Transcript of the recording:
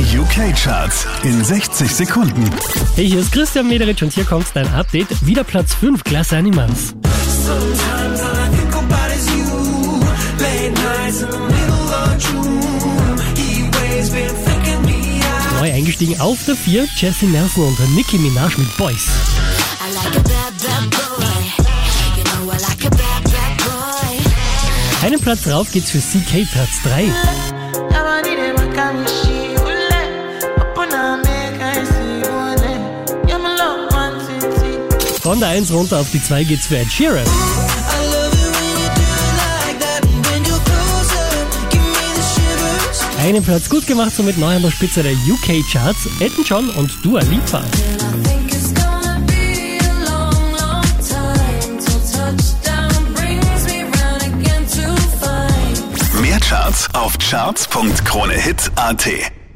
Die UK-Charts in 60 Sekunden. Hey, hier ist Christian Mederich und hier kommt dein Update. Wieder Platz 5, Klasse Animals. Neu eingestiegen auf der 4, Jesse Nelson und Nicki Minaj mit Boys. Einen Platz rauf geht's für CK, Platz 3. Von der 1 runter auf die 2 geht's für Ed Sheeran. Einen Platz gut gemacht, somit neu an der Spitze der UK-Charts. Elton John und Dua Lipa. Mehr Charts auf charts.kronehit.at.